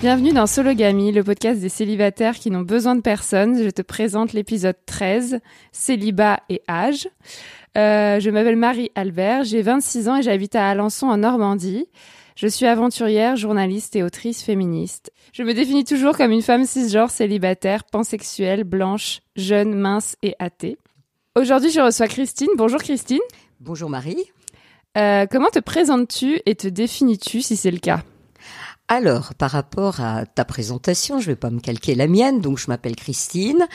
Bienvenue dans Sologamy, le podcast des célibataires qui n'ont besoin de personne. Je te présente l'épisode 13, Célibat et âge. Euh, je m'appelle Marie Albert, j'ai 26 ans et j'habite à Alençon en Normandie. Je suis aventurière, journaliste et autrice féministe. Je me définis toujours comme une femme cisgenre célibataire, pansexuelle, blanche, jeune, mince et athée. Aujourd'hui, je reçois Christine. Bonjour Christine. Bonjour Marie. Euh, comment te présentes-tu et te définis-tu si c'est le cas? Alors, par rapport à ta présentation, je vais pas me calquer la mienne, donc je m'appelle Christine.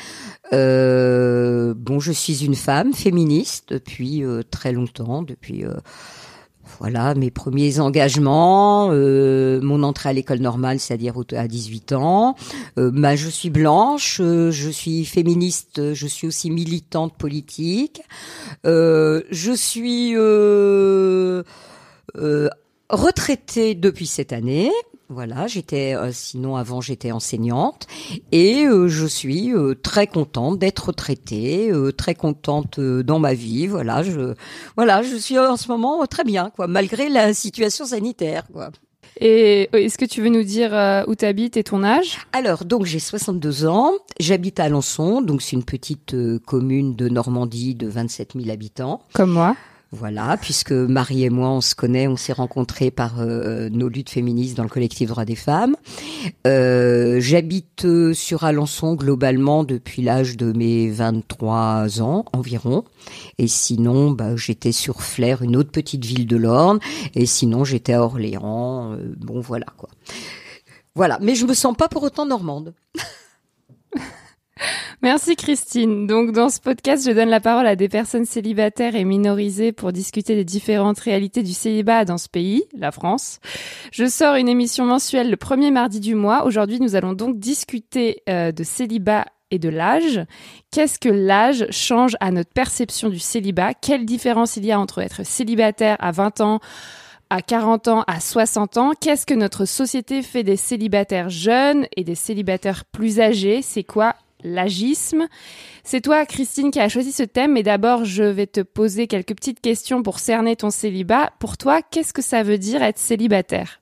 Euh, bon, je suis une femme féministe depuis euh, très longtemps, depuis euh, voilà mes premiers engagements, mon entrée à l'école normale, c'est-à-dire à 18 ans. Bah, je suis blanche, je suis féministe, je suis aussi militante politique. Je suis retraitée depuis cette année. Voilà, j'étais euh, sinon avant j'étais enseignante et euh, je suis euh, très contente d'être retraitée, euh, très contente euh, dans ma vie. Voilà, je voilà, je suis en ce moment très bien quoi, malgré la situation sanitaire quoi. Et est-ce que tu veux nous dire où tu habites et ton âge? Alors, donc j'ai 62 ans, j'habite à Alençon, donc c'est une petite euh, commune de Normandie de 27 000 habitants. Comme moi. Voilà, puisque Marie et moi, on se connaît, on s'est rencontrés par euh, nos luttes féministes dans le collectif Droits des femmes. Euh, J'habite euh, sur Alençon globalement depuis l'âge de mes 23 ans environ. Et sinon, bah, j'étais sur Flers, une autre petite ville de l'Orne. Et sinon, j'étais à Orléans. euh, bon, voilà quoi. Voilà, mais je me sens pas pour autant normande. Merci Christine. Donc dans ce podcast, je donne la parole à des personnes célibataires et minorisées pour discuter des différentes réalités du célibat dans ce pays, la France. Je sors une émission mensuelle le premier mardi du mois. Aujourd'hui, nous allons donc discuter euh, de célibat et de l'âge. Qu'est-ce que l'âge change à notre perception du célibat? Quelle différence il y a entre être célibataire à 20 ans à 40 ans, à 60 ans, qu'est-ce que notre société fait des célibataires jeunes et des célibataires plus âgés? C'est quoi l'agisme C'est toi, Christine, qui a choisi ce thème, mais d'abord, je vais te poser quelques petites questions pour cerner ton célibat. Pour toi, qu'est-ce que ça veut dire être célibataire?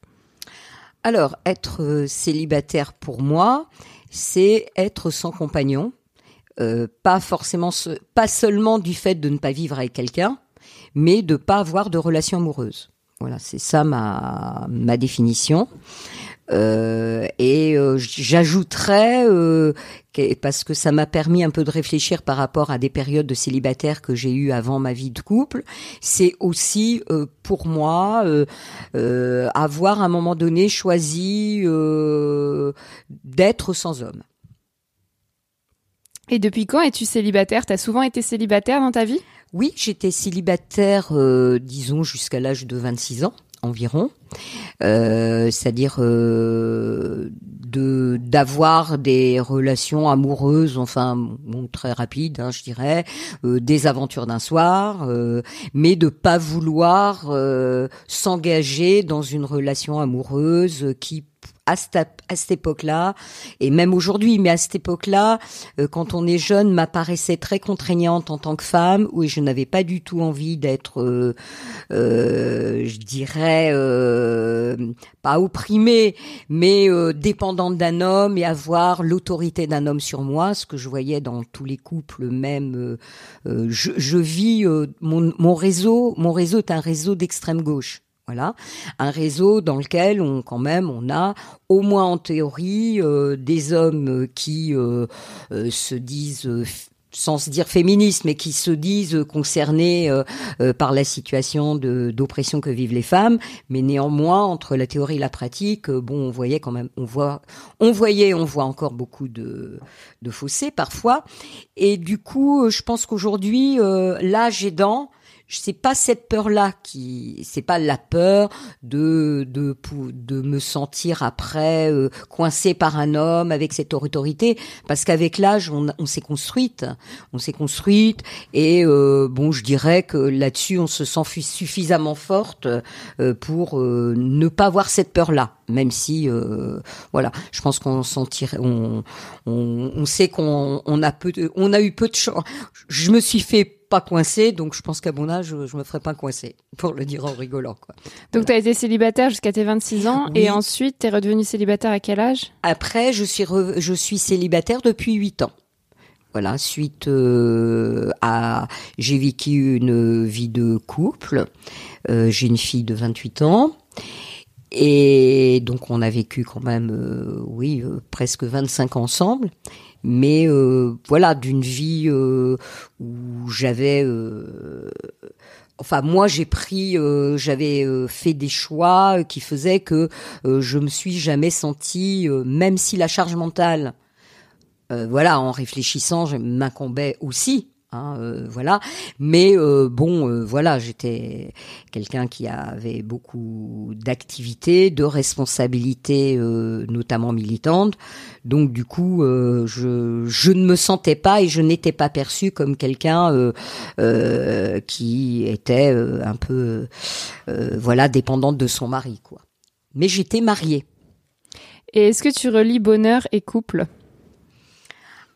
Alors, être euh, célibataire pour moi, c'est être sans compagnon. Euh, pas forcément, pas seulement du fait de ne pas vivre avec quelqu'un, mais de pas avoir de relation amoureuse. Voilà, c'est ça ma ma définition. Euh, et euh, j'ajouterais euh, que- parce que ça m'a permis un peu de réfléchir par rapport à des périodes de célibataire que j'ai eues avant ma vie de couple. C'est aussi euh, pour moi euh, euh, avoir à un moment donné choisi euh, d'être sans homme. Et depuis quand es-tu célibataire? T'as souvent été célibataire dans ta vie? Oui, j'étais célibataire, euh, disons, jusqu'à l'âge de 26 ans environ. Euh, c'est-à-dire euh, de d'avoir des relations amoureuses, enfin très rapides, hein, je dirais, euh, des aventures d'un soir, euh, mais de pas vouloir s'engager dans une relation amoureuse qui à cette, à cette époque-là, et même aujourd'hui, mais à cette époque-là, euh, quand on est jeune, m'apparaissait très contraignante en tant que femme, où je n'avais pas du tout envie d'être, euh, euh, je dirais, euh, pas opprimée, mais euh, dépendante d'un homme et avoir l'autorité d'un homme sur moi, ce que je voyais dans tous les couples, même. euh, je, je vis mon, mon réseau. Mon réseau est un réseau d'extrême gauche. Voilà, un réseau dans lequel on quand même on a au moins en théorie euh, des hommes qui euh, euh, se disent euh, sans se dire féministes, mais qui se disent concernés euh, euh, par la situation d'oppression que vivent les femmes, mais néanmoins entre la théorie et la pratique, euh, bon, on voyait quand même, on voit, on voyait, on voit encore beaucoup de de fossés parfois, et du coup, je pense qu'aujourd'hui, euh, l'âge aidant, c'est pas cette peur-là qui, c'est pas la peur de de de me sentir après euh, coincée par un homme avec cette autorité, parce qu'avec l'âge, on, s'est construite, on s'est construite, et euh, bon, je dirais que là-dessus, on se sent suffisamment forte euh, pour euh, ne pas avoir cette peur-là, même si, euh, voilà, je pense qu'on s'en tire, on, on, on sait qu'on on a peu, de- on a eu peu de chance. Je me suis fait pas coincer, donc je pense qu'à mon âge, je, me ferai pas coincer, pour le dire en rigolant. Quoi. Donc tu as été célibataire jusqu'à tes 26 ans Oui. et ensuite tu es redevenu célibataire à quel âge? Après, je suis re- je suis célibataire depuis huit ans. Voilà, suite euh, à j'ai vécu une vie de couple. Euh, j'ai une fille de 28 ans. Et donc on a vécu quand même, euh, oui, presque 25 ans ensemble. Mais euh, voilà, d'une vie euh, où j'avais, euh, enfin moi j'ai pris, j'avais fait des choix qui faisaient que euh, je me suis jamais sentie, même si la charge mentale, voilà, en réfléchissant, je m'incombait aussi. Hein, euh, voilà, mais euh, bon, euh, voilà, j'étais quelqu'un qui avait beaucoup d'activités, de responsabilités, euh, notamment militantes. Donc du coup, euh, je, je ne me sentais pas et je n'étais pas perçue comme quelqu'un euh, euh, qui était euh, un peu, euh, voilà, dépendante de son mari, quoi. Mais j'étais mariée. Et est-ce que tu relis bonheur et couple?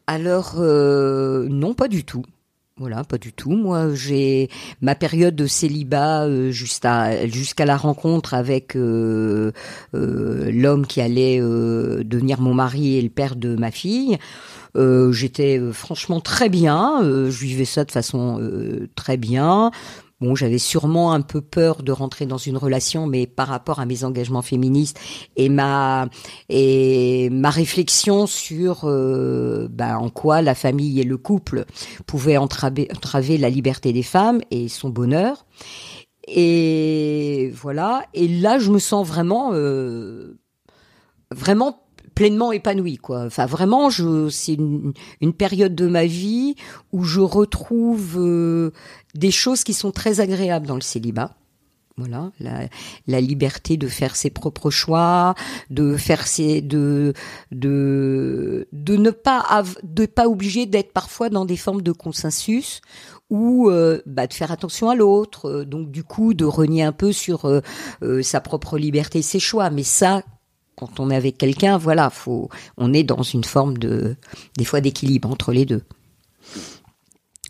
Alors euh, non, pas du tout. Voilà, pas du tout. Moi, j'ai ma période de célibat euh, jusqu'à jusqu'à la rencontre avec euh, euh, l'homme qui allait euh, devenir mon mari et le père de ma fille. J'étais franchement très bien. je vivais ça de façon très bien. Bon, j'avais sûrement un peu peur de rentrer dans une relation, mais par rapport à mes engagements féministes et ma et ma réflexion sur bah, en quoi la famille et le couple pouvaient entraver, entraver la liberté des femmes et son bonheur. Et voilà. Et là, je me sens vraiment, euh, vraiment pleinement épanouie, quoi. Enfin, vraiment, je, c'est une, une période de ma vie où je retrouve euh, des choses qui sont très agréables dans le célibat. Voilà, la, la liberté de faire ses propres choix, de faire ses, de, de, de ne pas, av- de pas obligé d'être parfois dans des formes de consensus ou euh, bah, de faire attention à l'autre, euh, donc du coup de renier un peu sur euh, euh, sa propre liberté, ses choix. Mais ça, quand on est avec quelqu'un, voilà, faut, on est dans une forme de, des fois d'équilibre entre les deux.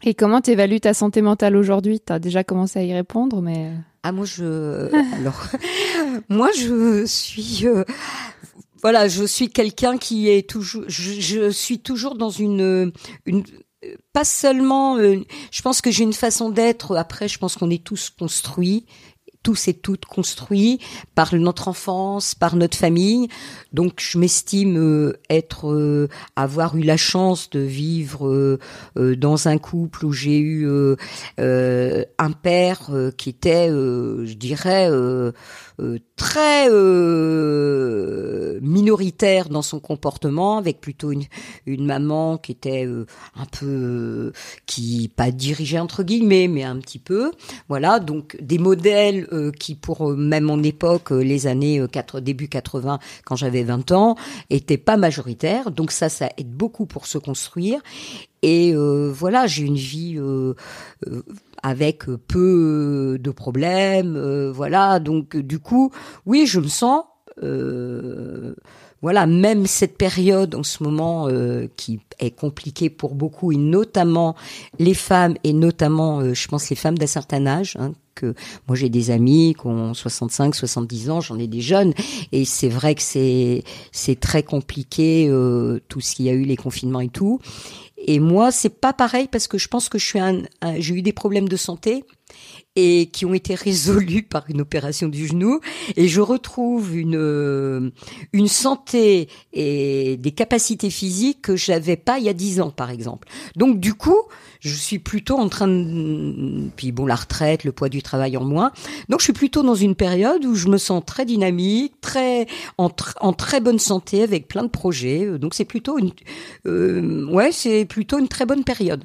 Et comment t'évalues ta santé mentale aujourd'hui? T'as déjà commencé à y répondre, mais Ah moi je alors moi je suis euh, voilà je suis quelqu'un qui est toujours je, je suis toujours dans une une pas seulement euh, je pense que j'ai une façon d'être. Après je pense qu'on est tous construits tous et toutes construits par notre enfance, par notre famille. Donc je m'estime euh, être euh, avoir eu la chance de vivre euh, dans un couple où j'ai eu un père qui était je dirais très euh, minoritaire dans son comportement avec plutôt une, maman qui était euh, un peu euh, qui pas dirigée entre guillemets mais un petit peu. Voilà donc des modèles euh, qui pour euh, même mon époque euh, les années euh, 4, début 80 quand j'avais 20 ans étaient pas majoritaires. Donc ça ça aide beaucoup pour se construire. Et euh, voilà j'ai une vie euh, euh, avec peu de problèmes euh, voilà. Donc euh, du coup oui je me sens euh, voilà, même cette période en ce moment euh, qui est compliquée pour beaucoup, et notamment les femmes, et notamment, euh, je pense, les femmes d'un certain âge, hein, que moi j'ai des amis qui ont 65, 70 ans, j'en ai des jeunes, et c'est vrai que c'est très compliqué, euh, tout ce qu'il y a eu, les confinements et tout. Et moi, c'est pas pareil parce que je pense que je suis un- j'ai eu des problèmes de santé et qui ont été résolus par une opération du genou et je retrouve une euh, une santé et des capacités physiques que j'avais pas il y a dix ans par exemple. Donc du coup, je suis plutôt en train de puis bon la retraite, le poids du travail en moins. Donc je suis plutôt dans une période où je me sens très dynamique, très en, tr- en très bonne santé avec plein de projets. Donc c'est plutôt une euh, ouais, c'est plutôt une très bonne période.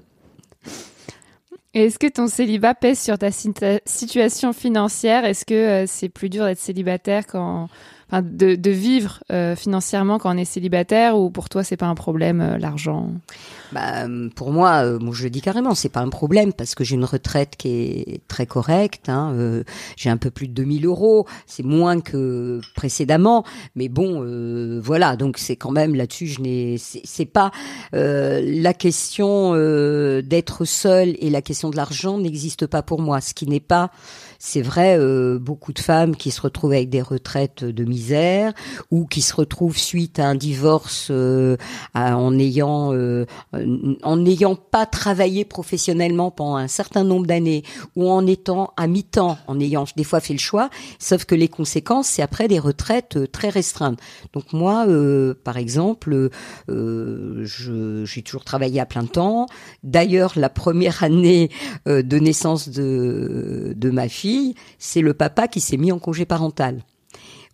Est-ce que ton célibat pèse sur ta situation financière? Est-ce que euh, c'est plus dur d'être célibataire quand, de, de vivre euh, financièrement quand on est célibataire ou pour toi c'est pas un problème euh, l'argent? Bah, pour moi, euh, moi, je le dis carrément, c'est pas un problème parce que j'ai une retraite qui est très correcte. Hein, euh, j'ai un peu plus de 2000 euros, c'est moins que précédemment, mais bon, euh, voilà. Donc c'est quand même là-dessus, je n'ai, c'est pas euh, la question euh, d'être seule et la question de l'argent n'existe pas pour moi. Ce qui n'est pas, c'est vrai, euh, beaucoup de femmes qui se retrouvent avec des retraites de misère ou qui se retrouvent suite à un divorce euh, en ayant euh, en n'ayant pas travaillé professionnellement pendant un certain nombre d'années ou en étant à mi-temps, en ayant des fois fait le choix, sauf que les conséquences, c'est après des retraites euh, très restreintes. Donc moi, euh, par exemple, euh, j'ai toujours travaillé à plein temps. D'ailleurs, la première année de naissance de, de ma fille, c'est le papa qui s'est mis en congé parental.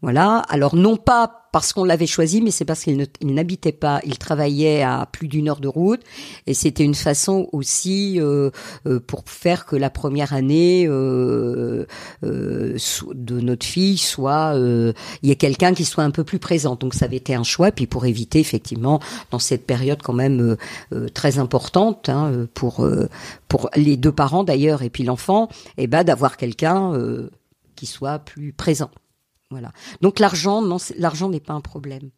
Voilà. Alors non pas parce qu'on l'avait choisi, mais c'est parce qu'il n'habitait pas, il travaillait à plus d'une heure de route, et c'était une façon aussi euh, euh, pour faire que la première année euh, de notre fille soit, il y ait quelqu'un qui soit un peu plus présent. Donc ça avait été un choix, puis pour éviter effectivement dans cette période quand même très importante hein, pour pour les deux parents d'ailleurs et puis l'enfant, et ben d'avoir quelqu'un qui soit plus présent. Voilà. Donc l'argent, non, l'argent n'est pas un problème.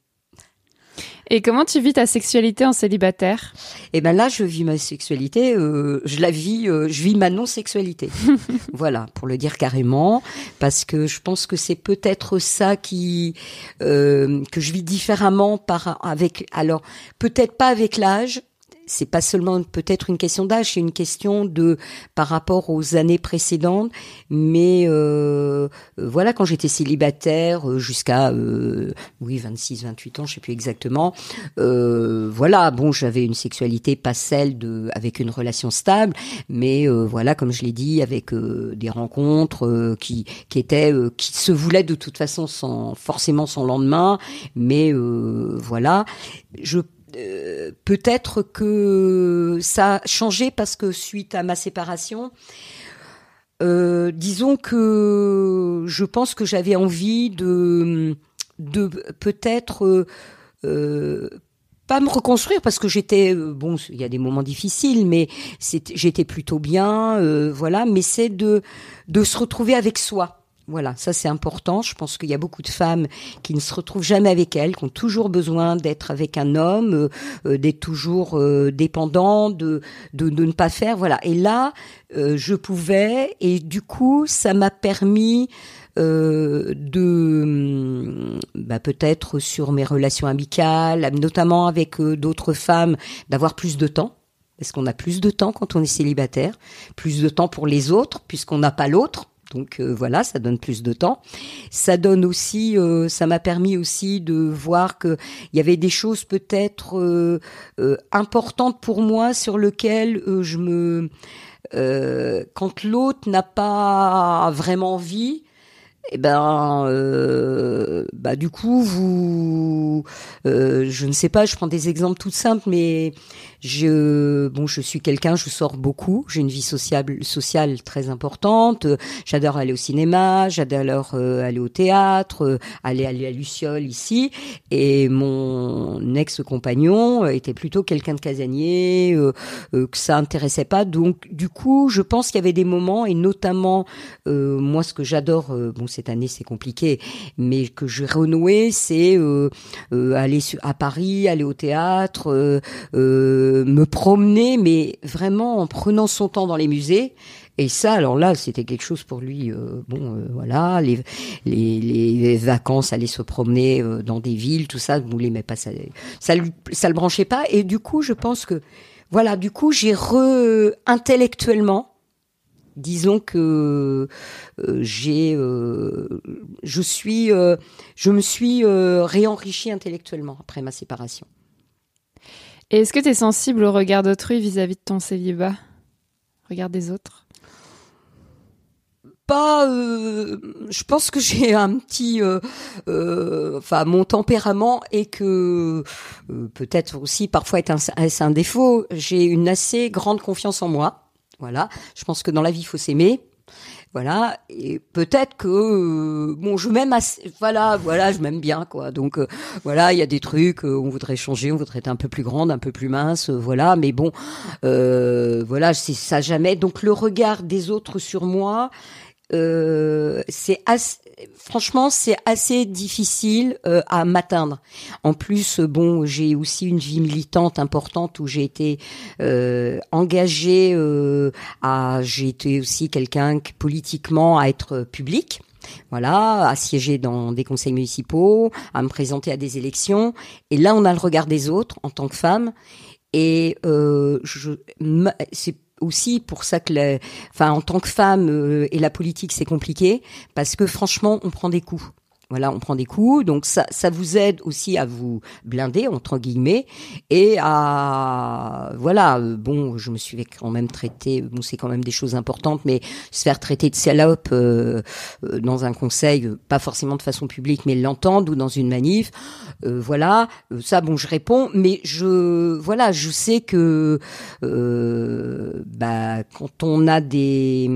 Et comment tu vis ta sexualité en célibataire? Et ben là, je vis ma sexualité, euh, je la vis, euh, je vis ma non-sexualité. voilà, pour le dire carrément, parce que je pense que c'est peut-être ça qui euh, que je vis différemment par avec. Alors peut-être pas avec l'âge. C'est pas seulement peut-être une question d'âge, c'est une question de par rapport aux années précédentes. Mais euh, euh, voilà, quand j'étais célibataire euh, jusqu'à euh, oui 26, 28 ans, je sais plus exactement. Euh, voilà, bon, j'avais une sexualité pas celle de avec une relation stable, mais euh, voilà, comme je l'ai dit, avec des rencontres qui qui étaient qui se voulaient de toute façon sans forcément son lendemain, mais voilà, je euh, peut-être que ça a changé parce que suite à ma séparation, euh, disons que je pense que j'avais envie de de peut-être euh, pas me reconstruire parce que j'étais bon il y a des moments difficiles mais j'étais plutôt bien voilà mais c'est de de se retrouver avec soi voilà ça c'est important je pense qu'il y a beaucoup de femmes qui ne se retrouvent jamais avec elles qui ont toujours besoin d'être avec un homme euh, euh, d'être toujours euh, dépendant de, de ne pas faire voilà et là euh, je pouvais et du coup ça m'a permis euh, de hum, bah, peut-être sur mes relations amicales, notamment avec d'autres femmes, d'avoir plus de temps. Parce qu'on a plus de temps quand on est célibataire, plus de temps pour les autres, puisqu'on n'a pas l'autre. Donc euh, voilà, ça donne plus de temps. Ça donne aussi, euh, ça m'a permis aussi de voir que il y avait des choses peut-être euh, euh, importantes pour moi sur lesquelles euh, je me, euh, quand l'autre n'a pas vraiment envie, eh ben, euh, bah du coup, vous, euh, je ne sais pas, je prends des exemples tout simples, mais je, bon, je suis quelqu'un, je sors beaucoup, j'ai une vie sociable, sociale très importante. J'adore aller au cinéma, j'adore euh, aller au théâtre, euh, aller aller à Luciole ici. Et mon ex-compagnon euh, était plutôt quelqu'un de casanier, euh, que ça intéressait pas. Donc, du coup, je pense qu'il y avait des moments, et notamment euh, moi, ce que j'adore, bon, cette année c'est compliqué, mais que je renoué, c'est aller à Paris, aller au théâtre, euh, me promener, mais vraiment en prenant son temps dans les musées. Et ça, alors là, c'était quelque chose pour lui. euh, bon, euh, voilà, les, les, les vacances, aller se promener euh, dans des villes, tout ça, vous l'aimez pas, ça, ça, ça le branchait pas. Et du coup, je pense que, voilà, du coup, j'ai re intellectuellement, disons que j'ai, je suis, je me suis réenrichi intellectuellement après ma séparation. Et est-ce que tu es sensible au regard d'autrui vis-à-vis de ton célibat? Regard des autres? Pas euh, je pense que j'ai un petit euh, euh, enfin mon tempérament et que euh, peut-être aussi parfois est un, est un défaut. J'ai une assez grande confiance en moi voilà. Je pense que dans la vie il faut s'aimer voilà. Et peut-être que euh, bon je m'aime assez voilà voilà je m'aime bien quoi. Donc euh, voilà il y a des trucs euh, on voudrait changer on voudrait être un peu plus grande un peu plus mince voilà. Mais bon voilà c'est ça jamais. Donc le regard des autres sur moi euh, c'est franchement c'est assez difficile euh, à m'atteindre. En plus, euh, bon, j'ai aussi une vie militante importante où j'ai été euh, engagée euh, à, j'ai été aussi quelqu'un politiquement à être public. Voilà, à siéger dans des conseils municipaux, à me présenter à des élections. Et là, on a le regard des autres en tant que femme. Et euh, je, c'est aussi pour ça que, la- enfin, en tant que femme euh, et la politique, c'est compliqué parce que franchement, on prend des coups. Voilà, on prend des coups, donc ça, ça vous aide aussi à vous blinder entre guillemets et à voilà. euh, Bon, je me suis quand même traiter. Bon, c'est quand même des choses importantes, mais se faire traiter de salope euh, euh, dans un conseil, pas forcément de façon publique, mais l'entendre ou dans une manif, voilà. Ça, bon, je réponds, mais je voilà, je sais que bah quand on a des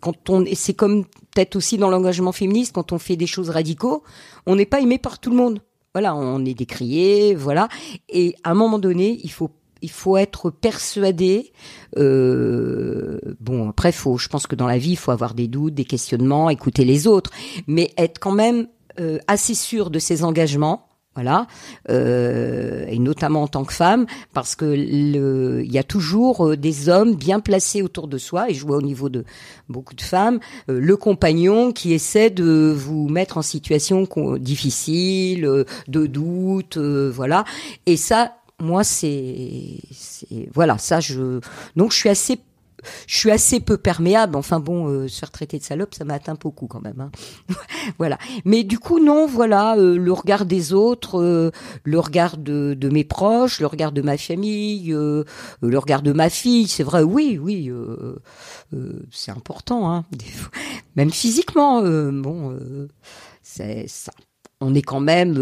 quand on c'est comme peut-être aussi dans l'engagement féministe quand on fait des choses radicaux on n'est pas aimé par tout le monde. Voilà on est décrié voilà. Et à un moment donné il faut il faut être persuadé euh, bon après faut je pense que dans la vie il faut avoir des doutes des questionnements écouter les autres. Mais être quand même euh, assez sûr de ses engagements voilà, euh, et notamment en tant que femme, parce que le, il y a toujours euh, des hommes bien placés autour de soi, et je vois au niveau de beaucoup de femmes, euh, le compagnon qui essaie de vous mettre en situation difficile, euh, de doute, voilà. Et ça, moi, c'est, voilà, ça, je, donc je suis assez je suis assez peu perméable. Enfin bon, euh, se faire traiter de salope, ça m'atteint beaucoup quand même. hein. voilà. Mais du coup, non, voilà, euh, le regard des autres, euh, le regard de, de mes proches, le regard de ma famille, euh, le regard de ma fille, c'est vrai, oui, oui, euh, euh, c'est important, hein, même physiquement. bon, c'est ça. On est quand même.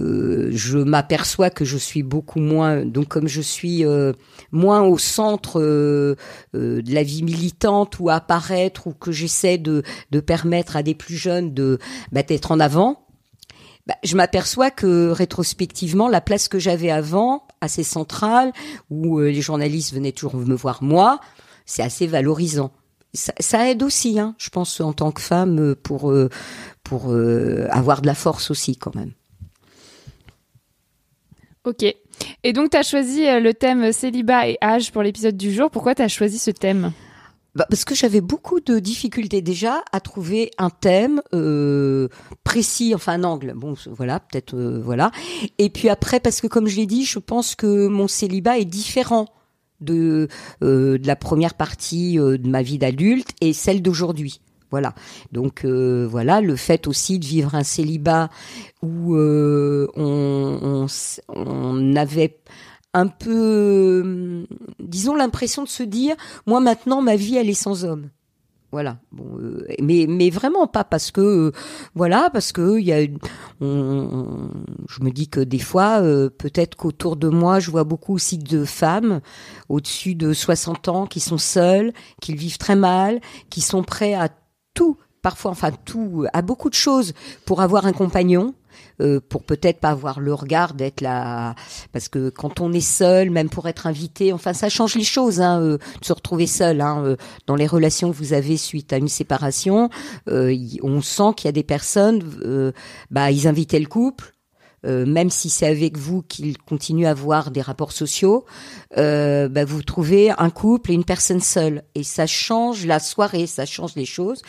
Euh, je m'aperçois que je suis beaucoup moins, donc comme je suis euh, moins au centre euh, de la vie militante ou à apparaître ou que j'essaie de, permettre à des plus jeunes de bah, d'être en avant, bah, je m'aperçois que rétrospectivement, la place que j'avais avant, assez centrale, où les journalistes venaient toujours me voir moi, c'est assez valorisant. Ça, ça aide aussi, hein, je pense, en tant que femme, pour pour avoir de la force aussi, quand même. Ok. Et donc, tu as choisi euh, le thème célibat et âge pour l'épisode du jour. Pourquoi tu as choisi ce thème? Bah, parce que j'avais beaucoup de difficultés déjà à trouver un thème euh, précis, enfin un angle. Bon, voilà, peut-être, euh, voilà. Et puis après, parce que comme je l'ai dit, je pense que mon célibat est différent de la première partie de ma vie d'adulte et celle d'aujourd'hui. Voilà. Donc euh, voilà, le fait aussi de vivre un célibat où euh, on, on, on avait un peu, hum, disons, l'impression de se dire, moi maintenant, ma vie, elle est sans homme. Voilà. Bon, euh, mais mais vraiment pas parce que euh, voilà parce que il y a je me dis que des fois peut-être qu'autour de moi je vois beaucoup aussi de femmes au-dessus de 60 ans qui sont seules, qui vivent très mal, qui sont prêts à tout parfois enfin tout à beaucoup de choses pour avoir un compagnon euh, pour peut-être pas avoir le regard d'être là parce que quand on est seul même pour être invité enfin ça change les choses hein, euh, de se retrouver seul hein, euh, dans les relations que vous avez suite à une séparation euh, on sent qu'il y a des personnes euh, bah ils invitaient le couple euh, même si c'est avec vous qu'ils continuent à avoir des rapports sociaux, euh, bah, vous trouvez un couple et une personne seule. Et ça change la soirée, ça change les choses.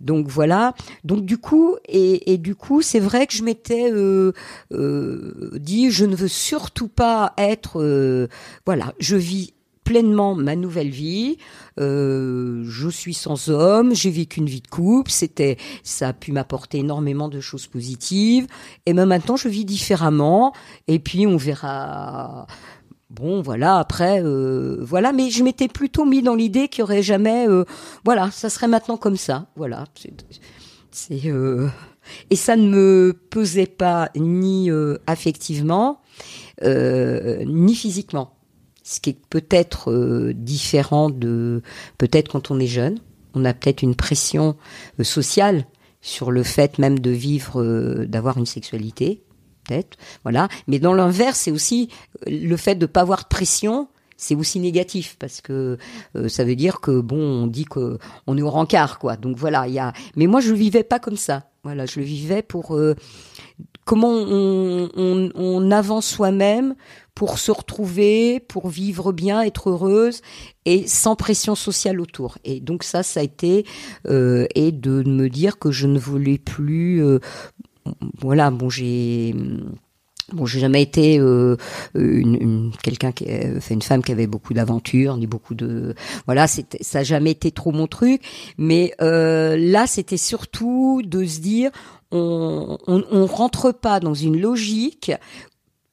Donc voilà. Donc du coup, et, et du coup, c'est vrai que je m'étais euh, euh, dit, je ne veux surtout pas être, euh, voilà, je vis pleinement ma nouvelle vie. Euh, je suis sans homme, j'ai vécu une vie de couple. C'était, ça a pu m'apporter énormément de choses positives. Et même maintenant, je vis différemment. Et puis, on verra. Bon, voilà. Après, euh, voilà. Mais je m'étais plutôt mis dans l'idée qu'il y aurait jamais. euh, voilà, ça serait maintenant comme ça. Voilà. C'est, euh, et ça ne me pesait pas ni euh, affectivement, euh, ni physiquement ce qui est peut-être euh, différent de peut-être quand on est jeune. On a peut-être une pression euh, sociale sur le fait même de vivre, euh, d'avoir une sexualité, peut-être. Voilà. Mais dans l'inverse, c'est aussi euh, le fait de pas avoir de pression. C'est aussi négatif parce que euh, ça veut dire que bon, on dit que on est au rencard, quoi. Donc voilà, il y a. Mais moi, je le vivais pas comme ça. Voilà, je le vivais pour comment on, avance soi-même pour se retrouver, pour vivre bien, être heureuse et sans pression sociale autour. Et donc ça, ça a été euh, et de me dire que je ne voulais plus. euh, voilà, bon, j'ai. Bon, j'ai jamais été euh, une, quelqu'un qui, enfin une femme qui avait beaucoup d'aventures, ni beaucoup de, voilà, ça a jamais été trop mon truc. Mais là, c'était surtout de se dire, on, on, rentre pas dans une logique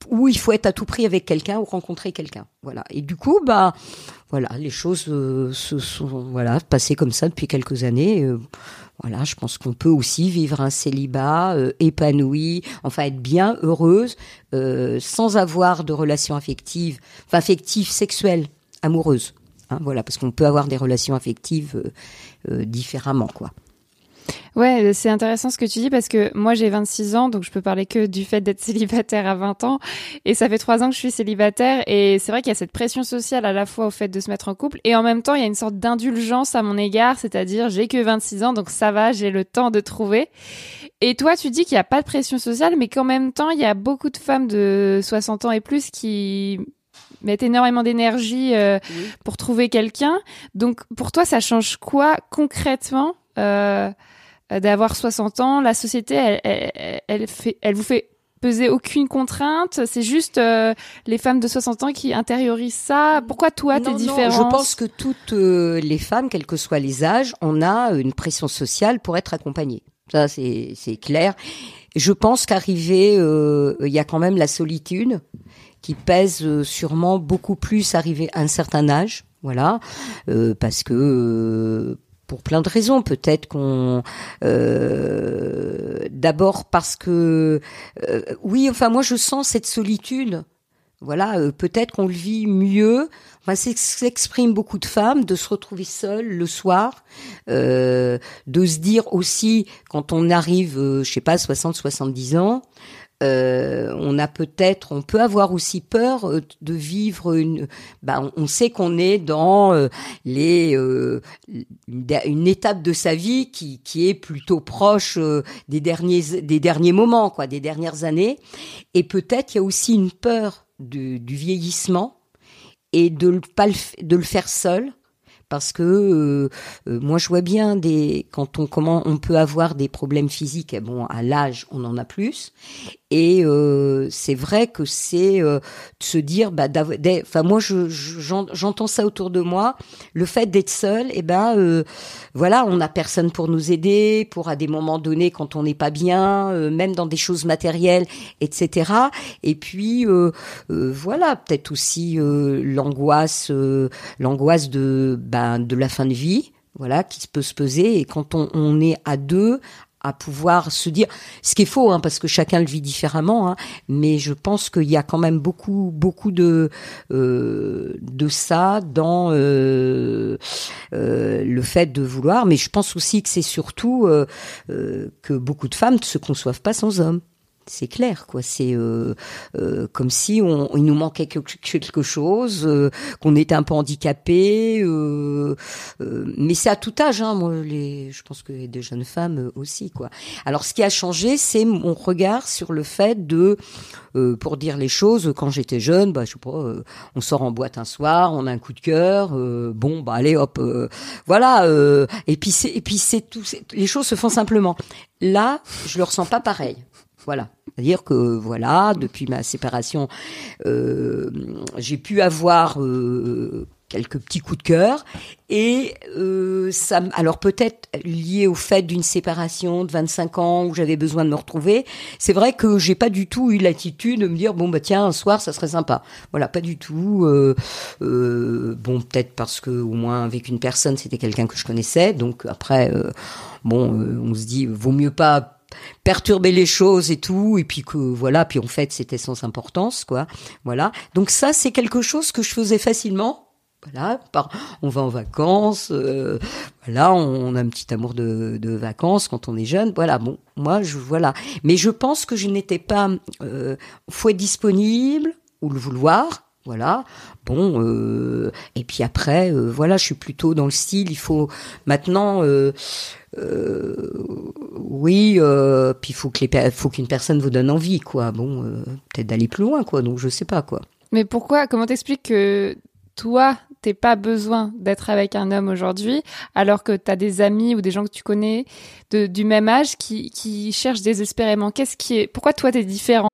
où il faut être à tout prix avec quelqu'un ou rencontrer quelqu'un. Voilà. Et du coup, bah, voilà, les choses euh, se sont voilà passées comme ça depuis quelques années. Euh, voilà, je pense qu'on peut aussi vivre un célibat euh, épanoui, enfin être bien heureuse, sans avoir de relations affectives, enfin affectives, sexuelles, amoureuses. Hein, voilà, parce qu'on peut avoir des relations affectives différemment, quoi. Ouais, c'est intéressant ce que tu dis parce que moi j'ai 26 ans, donc je peux parler que du fait d'être célibataire à 20 ans. Et ça fait trois ans que je suis célibataire. Et c'est vrai qu'il y a cette pression sociale à la fois au fait de se mettre en couple. Et en même temps, il y a une sorte d'indulgence à mon égard, c'est-à-dire j'ai que 26 ans, donc ça va, j'ai le temps de trouver. Et toi, tu dis qu'il n'y a pas de pression sociale, mais qu'en même temps, il y a beaucoup de femmes de 60 ans et plus qui mettent énormément d'énergie euh, pour trouver quelqu'un. Donc pour toi, ça change quoi concrètement euh, d'avoir 60 ans La société, elle, elle, elle, fait, elle vous fait peser aucune contrainte. C'est juste euh, les femmes de 60 ans qui intériorisent ça. Pourquoi toi, t'es différente Je pense que toutes euh, les femmes, quels que soient les âges, on a une pression sociale pour être accompagnées. Ça, c'est clair. Je pense qu'arriver, euh, il y a quand même la solitude qui pèse euh, sûrement beaucoup plus arrivé à un certain âge, voilà, euh, parce que euh, pour plein de raisons, peut-être qu'on, euh, d'abord parce que, euh, oui, enfin moi je sens cette solitude Voilà, euh, peut-être qu'on le vit mieux. Enfin, s'exprime beaucoup de femmes de se retrouver seules le soir, de se dire aussi quand on arrive, je sais pas, 60, 70 ans, euh, on a peut-être, on peut avoir aussi peur euh, de vivre une. Bah, on, sait qu'on est dans euh, les une, étape de sa vie qui, qui est plutôt proche des derniers des derniers moments, quoi, des dernières années. Et peut-être il y a aussi une peur du, vieillissement et de le pas de le faire seul parce que moi je vois bien des quand on comment on peut avoir des problèmes physiques bon à l'âge on en a plus et euh, c'est vrai que c'est euh, de se dire bah enfin moi je je- j'en- j'entends ça autour de moi. Le fait d'être seul et ben euh, voilà on n'a personne pour nous aider pour à des moments donnés quand on n'est pas bien même dans des choses matérielles etc et puis voilà peut-être aussi l'angoisse l'angoisse de ben de la fin de vie voilà qui peut se peser. Et quand on, on est à deux à pouvoir se dire ce qui est faux hein, parce que chacun le vit différemment hein, mais je pense qu'il y a quand même beaucoup beaucoup de euh, de ça dans euh, euh, le fait de vouloir mais je pense aussi que c'est surtout que beaucoup de femmes ne se conçoivent pas sans hommes c'est clair, quoi. C'est euh, euh, comme si on, il nous manquait quelque, chose, euh, qu'on était un peu handicapé. Euh, euh, mais c'est à tout âge, hein. Moi, les, je pense que des jeunes femmes euh, aussi, quoi. Alors, ce qui a changé, c'est mon regard sur le fait de, pour dire les choses, quand j'étais jeune, bah, je sais pas, on sort en boîte un soir, on a un coup de cœur, bon, bah allez, hop, voilà. et puis c'est, et puis c'est tout. Les choses se font simplement. Là, je le ressens pas pareil. Voilà. C'est-à-dire que voilà, depuis ma séparation, euh, j'ai pu avoir euh, quelques petits coups de cœur et euh, ça, alors peut-être lié au fait d'une séparation de 25 ans où j'avais besoin de me retrouver. C'est vrai que j'ai pas du tout eu l'attitude de me dire bon bah tiens un soir ça serait sympa. Voilà, pas du tout. Bon peut-être parce que au moins avec une personne c'était quelqu'un que je connaissais. Donc après bon on se dit vaut mieux pas perturber les choses et tout et puis que voilà puis en fait c'était sans importance quoi. Voilà. Donc ça c'est quelque chose que je faisais facilement. Voilà on va en vacances euh, voilà on a un petit amour de, de vacances quand on est jeune. Voilà bon moi je voilà. Mais je pense que je n'étais pas euh, disponible ou le vouloir voilà bon euh, et puis après euh, voilà je suis plutôt dans le style il faut maintenant euh, oui, puis il faut faut qu'une personne vous donne envie, quoi. Bon, peut-être d'aller plus loin, quoi. Donc je sais pas, quoi. Mais pourquoi Comment t'expliques que toi, t'es pas besoin d'être avec un homme aujourd'hui, alors que t'as des amis ou des gens que tu connais du même âge qui, qui cherchent désespérément? Qu'est-ce qui est Pourquoi toi t'es différent?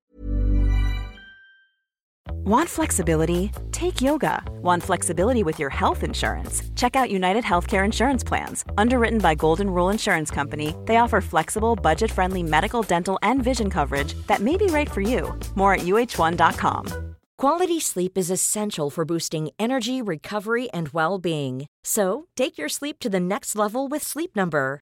Want flexibility? Take yoga. Want flexibility with your health insurance? Check out United Healthcare Insurance Plans. Underwritten by Golden Rule Insurance Company, they offer flexible, budget friendly medical, dental, and vision coverage that may be right for you. More at uh1.com. Quality sleep is essential for boosting energy, recovery, and well being. So, take your sleep to the next level with Sleep Number.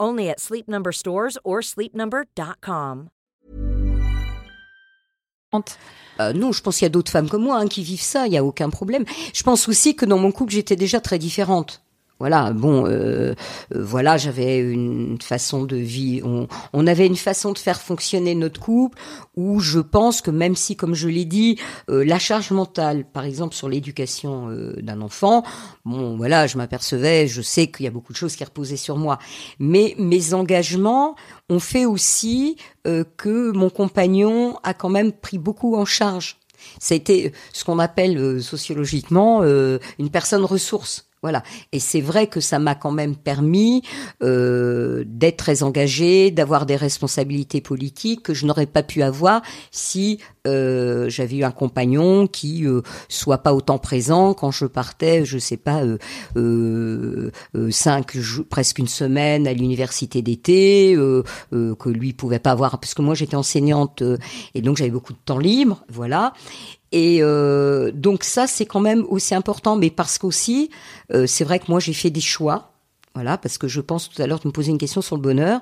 Only at Sleep Number stores or sleepnumber.com. Euh, non, je pense qu'il y a d'autres femmes comme moi hein, qui vivent ça. Il y a aucun problème. Je pense aussi que dans mon couple, j'étais déjà très différente. Voilà, bon, euh, euh, voilà, j'avais une façon de vie, on, on avait une façon de faire fonctionner notre couple où je pense que même si, comme je l'ai dit, euh, la charge mentale, par exemple sur l'éducation euh, d'un enfant, bon, voilà, je m'apercevais, je sais qu'il y a beaucoup de choses qui reposaient sur moi, mais mes engagements ont fait aussi euh, que mon compagnon a quand même pris beaucoup en charge. Ça a été ce qu'on appelle euh, sociologiquement une personne ressource. Voilà. Et c'est vrai que ça m'a quand même permis euh, d'être très engagée, d'avoir des responsabilités politiques que je n'aurais pas pu avoir si euh, j'avais eu un compagnon qui euh, soit pas autant présent quand je partais, je sais pas, euh, cinq presque une semaine à l'université d'été, que lui pouvait pas avoir parce que moi j'étais enseignante et donc j'avais beaucoup de temps libre, voilà. Et euh, donc ça, c'est quand même aussi important, mais parce qu'aussi, euh, c'est vrai que moi, j'ai fait des choix. Voilà, parce que je pense tout à l'heure, tu me posais une question sur le bonheur.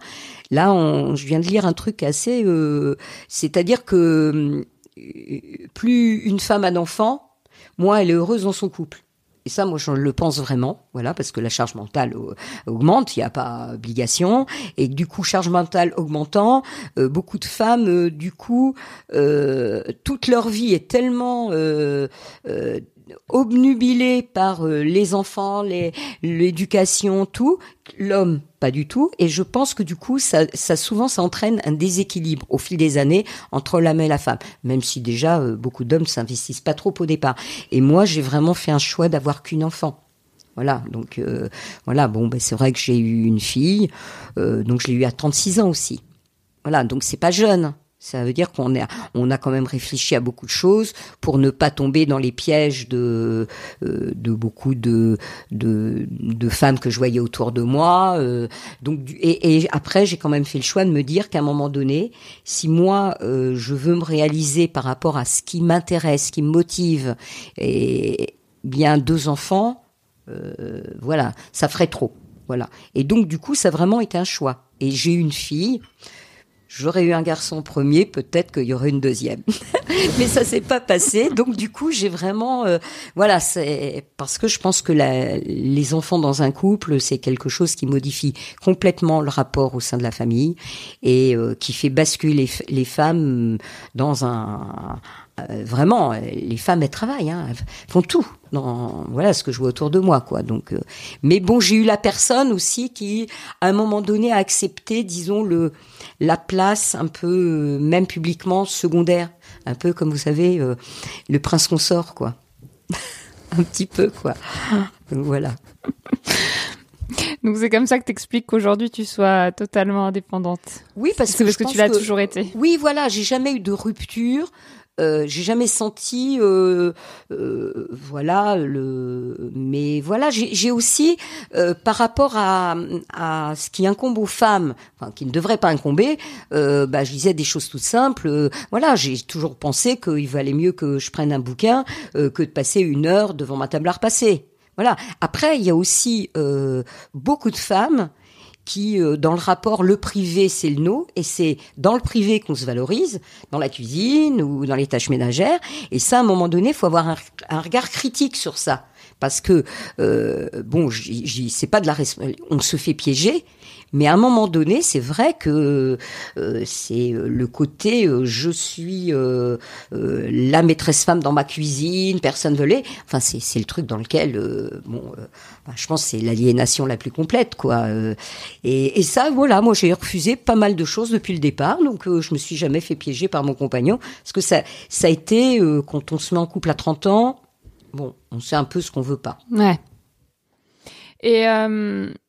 Là, on, je viens de lire un truc assez... euh, C'est-à-dire que euh, plus une femme a d'enfants, moins elle est heureuse dans son couple. Et ça, moi, je le pense vraiment, voilà, parce que la charge mentale euh, augmente, il n'y a pas obligation, et du coup, charge mentale augmentant, euh, beaucoup de femmes, euh, du coup, euh, toute leur vie est tellement obnubilée par euh, les enfants, l'éducation, tout, l'homme pas du tout. Et je pense que du coup, ça, ça souvent, ça entraîne un déséquilibre au fil des années entre l'homme et la femme, même si déjà euh, beaucoup d'hommes s'investissent pas trop au départ. Et moi, j'ai vraiment fait un choix d'avoir qu'une enfant. Voilà, donc euh, voilà, bon, ben, c'est vrai que j'ai eu une fille, euh, donc je l'ai eu à 36 ans aussi. Voilà, donc c'est pas jeune. Ça veut dire qu'on a, on a quand même réfléchi à beaucoup de choses pour ne pas tomber dans les pièges de, euh, de beaucoup de, de, de femmes que je voyais autour de moi. euh, donc, et, et après, j'ai quand même fait le choix de me dire qu'à un moment donné, si moi euh, je veux me réaliser par rapport à ce qui m'intéresse, ce qui me motive, et bien deux enfants, euh, voilà, ça ferait trop. Voilà. Et donc, du coup, ça a vraiment été un choix. Et j'ai une fille. J'aurais eu un garçon premier, peut-être qu'il y aurait une deuxième. Mais ça s'est pas passé. Donc, du coup, j'ai vraiment, euh, voilà, c'est parce que je pense que les enfants dans un couple, c'est quelque chose qui modifie complètement le rapport au sein de la famille et euh, qui fait basculer les femmes dans un, euh, vraiment, euh, les femmes elles travaillent, hein, elles font tout. Dans, voilà ce que je vois autour de moi, quoi. Donc, euh, mais bon, j'ai eu la personne aussi qui, à un moment donné, a accepté, disons le la place un peu, même publiquement, secondaire, un peu comme vous savez, euh, le prince consort, quoi. un petit peu, quoi. Donc, voilà. Donc c'est comme ça que t'expliques qu'aujourd'hui tu sois totalement indépendante. Oui, parce C'est que parce que tu l'as toujours été. Oui, voilà, j'ai jamais eu de rupture. Euh, j'ai jamais senti, euh, euh, voilà, le. Mais voilà, j'ai aussi, par rapport à, à ce qui incombe aux femmes, enfin qui ne devrait pas incomber, bah, je disais des choses toutes simples. voilà, j'ai toujours pensé qu'il valait mieux que je prenne un bouquin que de passer une heure devant ma table à repasser. Voilà. Après, il y a aussi beaucoup de femmes qui, euh, dans le rapport, le privé, c'est le nous, et c'est dans le privé qu'on se valorise, dans la cuisine ou dans les tâches ménagères. Et ça, à un moment donné, faut avoir un, un regard critique sur ça. Parce que, euh, bon, c'est pas de la on se fait piéger, mais à un moment donné, c'est vrai que euh, c'est euh, le côté euh, je suis la maîtresse femme dans ma cuisine, personne ne l'est. Enfin, c'est le truc dans lequel, bon, je pense c'est l'aliénation la plus complète, quoi. Et, et ça, voilà, moi j'ai refusé pas mal de choses depuis le départ, donc je me suis jamais fait piéger par mon compagnon, parce que ça, ça a été quand on se met en couple à 30 ans, bon, on sait un peu ce qu'on veut pas. Ouais. Et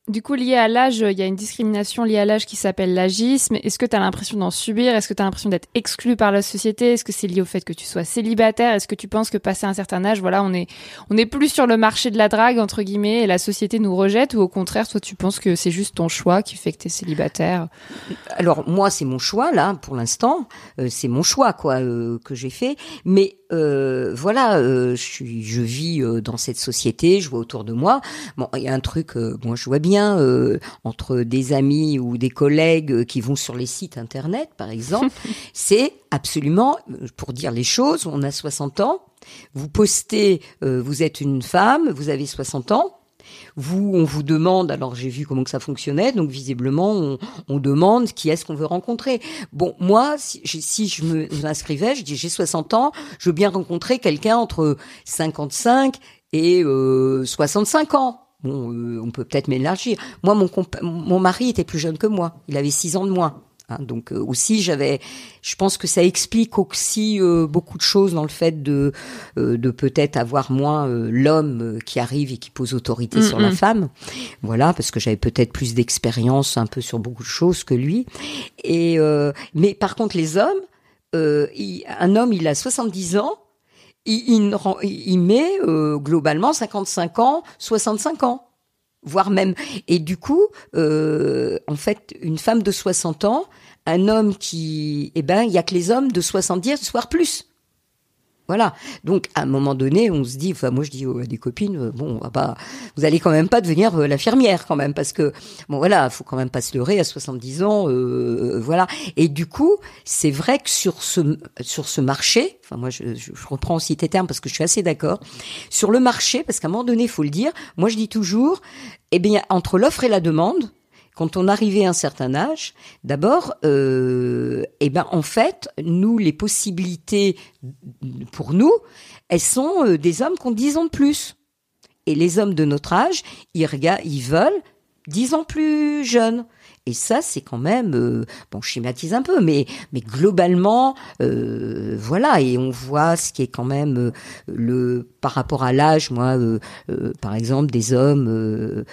du coup, lié à l'âge, il y a une discrimination liée à l'âge qui s'appelle l'agisme. Est-ce que tu as l'impression d'en subir? Est-ce que tu as l'impression d'être exclu par la société? Est-ce que c'est lié au fait que tu sois célibataire? Est-ce que tu penses que passé un certain âge, voilà, on est on plus sur le marché de la drague entre guillemets et la société nous rejette? Ou au contraire, toi tu penses que c'est juste ton choix qui fait que tu es célibataire? Alors moi, c'est mon choix là pour l'instant. Euh, c'est mon choix quoi euh, que j'ai fait. Mais euh, voilà, je, vis dans cette société, je vois autour de moi. Bon, il y a un truc, moi je vois bien euh, entre des amis ou des collègues euh, qui vont sur les sites internet, par exemple, c'est absolument euh, pour dire les choses. On a 60 ans. Vous postez, euh, vous êtes une femme, vous avez 60 ans. Vous, on vous demande, alors j'ai vu comment que ça fonctionnait, donc visiblement on, on demande qui est-ce qu'on veut rencontrer. Bon, moi, si, je me inscrivais, je dis j'ai 60 ans, je veux bien rencontrer quelqu'un entre 55 et euh, 65 ans. Bon, euh, on peut peut-être m'élargir. Moi, mon, mon mari était plus jeune que moi, il avait 6 ans de moins. Hein, donc euh, aussi j'avais, je pense que ça explique aussi euh, beaucoup de choses dans le fait de euh, de peut-être avoir moins euh, l'homme euh, qui arrive et qui pose autorité Mm, sur la mm. femme, voilà parce que j'avais peut-être plus d'expérience un peu sur beaucoup de choses que lui. Et euh, mais par contre les hommes, euh, il- un homme il a 70 ans, il, il, il met euh, globalement 55 ans, 65 ans voire même. Et du coup, euh, en fait, une femme de 60 ans, un homme qui, eh ben, il y a que les hommes de 70, voire plus. Voilà. Donc, à un moment donné, on se dit, enfin, moi, je dis aux- à des copines, euh, bon, on va pas, vous allez quand même pas devenir euh, l'infirmière, quand même, parce que, bon, voilà, faut quand même pas se leurrer à 70 ans, euh, voilà. Et du coup, c'est vrai que sur ce, sur ce marché, enfin, moi, je, je, reprends aussi tes termes parce que je suis assez d'accord, sur le marché, parce qu'à un moment donné, faut le dire, moi, je dis toujours, eh bien, entre l'offre et la demande, quand on arrivait à un certain âge, d'abord, euh, eh ben en fait, nous les possibilités pour nous, elles sont euh, des hommes qui ont 10 ans de plus. Et les hommes de notre âge, ils regardent, ils veulent 10 ans plus jeunes. Et ça, c'est quand même, euh, bon, je schématise un peu, mais globalement, euh, voilà. Et on voit ce qui est quand même euh, le par rapport à l'âge. Moi, par exemple, des hommes,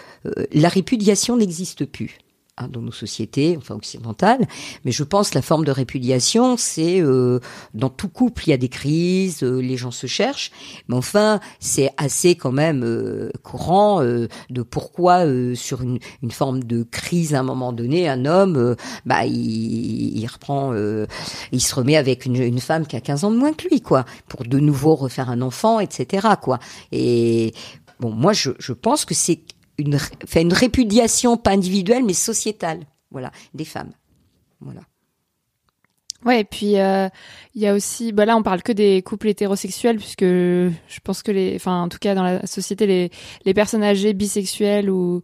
la répudiation n'existe plus hein, dans nos sociétés, enfin occidentales. Mais je pense que la forme de répudiation, c'est euh, dans tout couple, il y a des crises, euh, les gens se cherchent. Mais enfin, c'est assez quand même euh, courant euh, de pourquoi euh, sur une, une forme de crise à un moment donné, un homme, euh, bah, il, il reprend, il se remet avec une, une femme qui a 15 ans de moins que lui, quoi, pour de nouveau refaire un enfant, etc., quoi. Et bon, moi, je, je pense que c'est une, fait une répudiation pas individuelle mais sociétale, voilà, des femmes, voilà. Ouais, et puis euh, il y a aussi, bah là on parle que des couples hétérosexuels puisque je pense que les, enfin en tout cas dans la société les les personnes âgées bisexuelles ou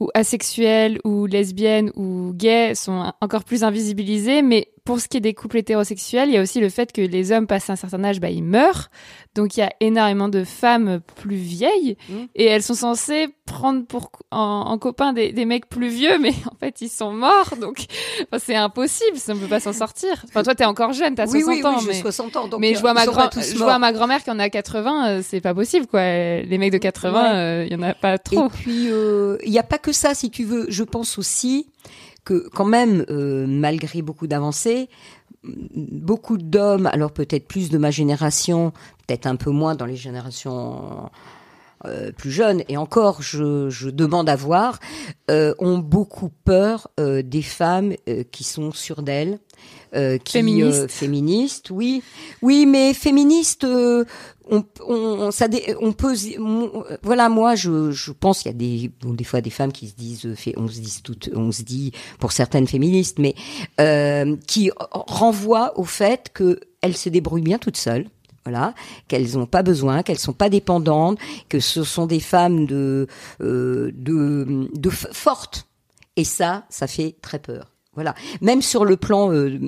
ou asexuelles ou lesbiennes ou gays sont encore plus invisibilisées. Mais pour ce qui est des couples hétérosexuels, il y a aussi le fait que les hommes passent un certain âge, bah ils meurent. Donc il y a énormément de femmes plus vieilles Mm. et elles sont censées prendre pour en, en copain des, des mecs plus vieux, mais en fait ils sont morts. Donc enfin, c'est impossible, ça ne peut pas s'en sortir. Enfin toi t'es encore jeune, t'as 60 oui, oui, ans, oui, mais 60 ans, donc mais euh, je vois, ma grand... je vois grand-mère qui en a 80, euh, c'est pas possible, quoi. Les mecs de 80, euh, il y en a pas trop. Et puis, euh, il n'y a pas que ça, si tu veux. Je pense aussi que quand même, euh, malgré beaucoup d'avancées, beaucoup d'hommes, alors peut-être plus de ma génération, peut-être un peu moins dans les générations euh, plus jeunes, et encore, je, je demande à voir, euh, ont beaucoup peur euh, des femmes euh, qui sont sûres d'elles, euh, qui Féministes. euh, féministes, oui, oui, mais féministes, euh, on, on, ça, on peut, voilà, moi, je, je pense qu'il y a des, bon, des fois des femmes qui se disent, euh, on se dit toutes, on se dit pour certaines féministes, mais euh, qui renvoient au fait que elles se débrouillent bien toutes seules. Voilà, qu'elles n'ont pas besoin, qu'elles sont pas dépendantes, que ce sont des femmes de euh, de, de fortes. Et ça, ça fait très peur. Voilà. Même sur le plan euh,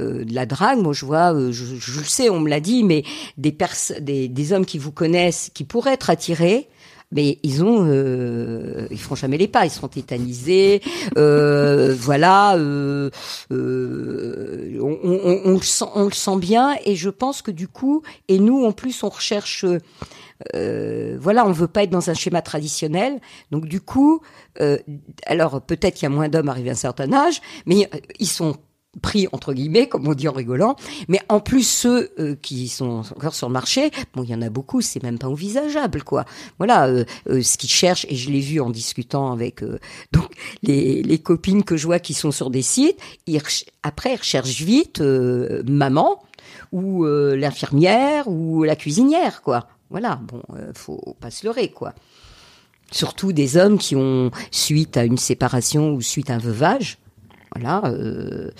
euh, de la drague, moi je vois, euh, je, je le sais, on me l'a dit, mais des, pers des des hommes qui vous connaissent, qui pourraient être attirés, mais ils ont, euh, ils feront jamais les pas, ils seront tétanisés, euh, voilà, euh, on, on- on le sent, on le sent bien, et je pense que du coup, et nous en plus on recherche, euh, voilà, on veut pas être dans un schéma traditionnel, donc du coup, euh, alors peut-être qu'il y a moins d'hommes arrivés à un certain âge, mais euh, ils sont pris entre guillemets, comme on dit en rigolant. Mais en plus ceux euh, qui sont encore sur le marché, bon, il y en a beaucoup, c'est même pas envisageable, quoi. Voilà, euh, euh, ce qu'ils cherchent, et je l'ai vu en discutant avec donc les, les copines que je vois qui sont sur des sites. Ils après, ils recherchent vite maman ou l'infirmière ou la cuisinière, quoi. Voilà, bon, euh, faut pas se leurrer, quoi. Surtout des hommes qui ont, suite à une séparation ou suite à un veuvage, voilà, euh,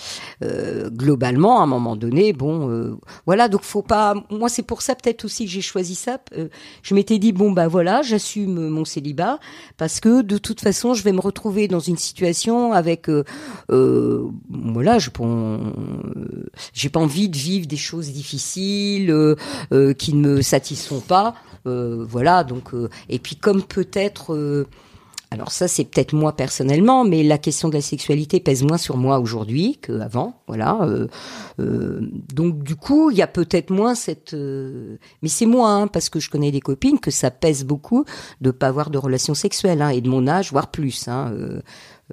euh, globalement, à un moment donné, bon, euh, voilà, donc faut pas. Moi, c'est pour ça peut-être aussi que j'ai choisi ça. Je m'étais dit bon bah voilà, j'assume mon célibat parce que de toute façon, je vais me retrouver dans une situation avec, voilà, je bon, j'ai pas envie de vivre des choses difficiles qui ne me satisfont pas. Voilà, donc et puis comme peut-être. Alors ça, c'est peut-être moi personnellement, mais la question de la sexualité pèse moins sur moi aujourd'hui qu'avant. Voilà. euh, euh, donc du coup, il y a peut-être moins cette. euh, mais c'est moi, hein, parce que je connais des copines que ça pèse beaucoup de pas avoir de relations sexuelles hein, et de mon âge, voire plus. Hein, euh,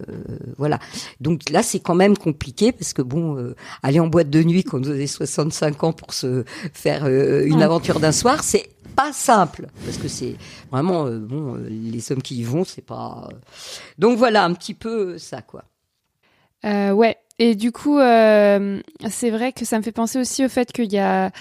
euh, voilà. Donc là, c'est quand même compliqué parce que bon, euh, aller en boîte de nuit quand vous avez 65 ans pour se faire une Ouais. aventure d'un soir, c'est pas simple parce que c'est vraiment euh, bon. euh, les hommes qui y vont, c'est pas. euh. Donc voilà, un petit peu ça quoi. Ouais. Et du coup, c'est vrai que ça me fait penser aussi au fait qu'il y a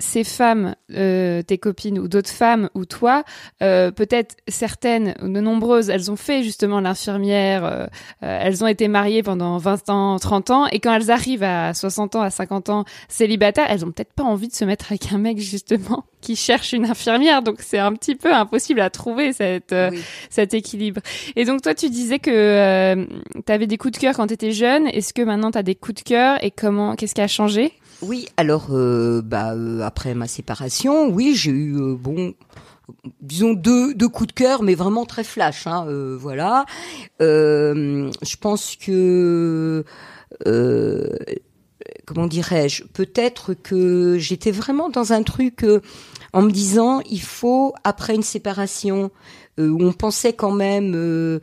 ces femmes, euh, tes copines ou d'autres femmes ou toi, euh, peut-être certaines ou de nombreuses, elles ont fait justement l'infirmière, euh, euh, elles ont été mariées pendant 20 ans, 30 ans, et quand elles arrivent à 60 ans, à 50 ans célibataires, elles ont peut-être pas envie de se mettre avec un mec justement qui cherche une infirmière, donc c'est un petit peu impossible à trouver cette euh, Oui. cet équilibre. Et donc toi, tu disais que tu avais des coups de cœur quand tu étais jeune. Est-ce que maintenant tu as des coups de cœur et comment qu'est-ce qui a changé? Oui, alors euh, bah euh, après ma séparation, oui, j'ai eu euh, bon disons deux, deux coups de cœur, mais vraiment très flash. Hein, voilà. Je pense que comment dirais-je Peut-être que j'étais vraiment dans un truc en me disant il faut après une séparation où on pensait quand même,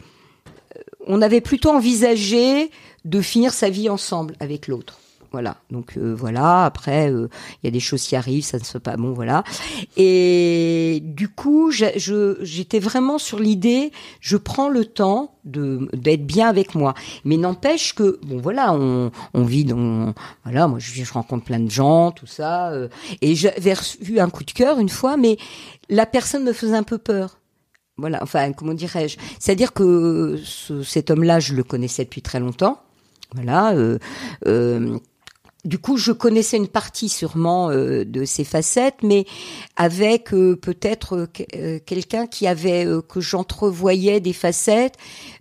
on avait plutôt envisagé de finir sa vie ensemble avec l'autre. Voilà. Donc euh, voilà. Après, euh, il y a des choses qui arrivent, ça ne se fait pas bon. Voilà. Et du coup, j'étais vraiment sur l'idée, je prends le temps de d'être bien avec moi. Mais n'empêche que bon, voilà, on, on vit dans voilà. Moi, je, je rencontre plein de gens, tout ça. euh, et j'avais reçu un coup de cœur une fois, mais la personne me faisait un peu peur. Voilà, enfin, comment dirais-je? C'est-à-dire que ce- cet homme-là, je le connaissais depuis très longtemps. Voilà. euh, euh, du coup, je connaissais une partie sûrement euh, de ses facettes, mais avec euh, peut-être euh, euh, quelqu'un qui avait euh, que j'entrevoyais des facettes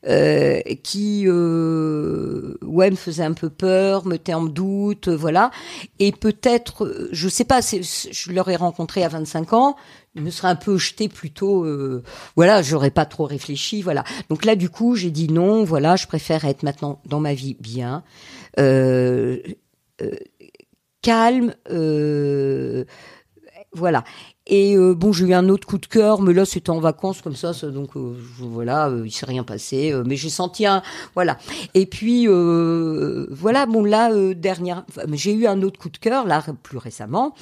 euh, qui ouais me faisait un peu peur, me mettait en doute, voilà. Et peut-être, je sais pas, je l'aurais rencontré à 25 ans, il me serait un peu jeté plutôt, euh, voilà, j'aurais pas trop réfléchi, voilà. Donc là, du coup, j'ai dit non, voilà, je préfère être maintenant dans ma vie bien. Euh, calme, euh, voilà. Et euh, bon, j'ai eu un autre coup de cœur, mais là c'était en vacances comme ça, donc euh, voilà, euh, il s'est rien passé, euh, mais j'ai senti un, voilà. Et puis euh, voilà, bon là euh, dernière, j'ai eu un autre coup de cœur là plus récemment,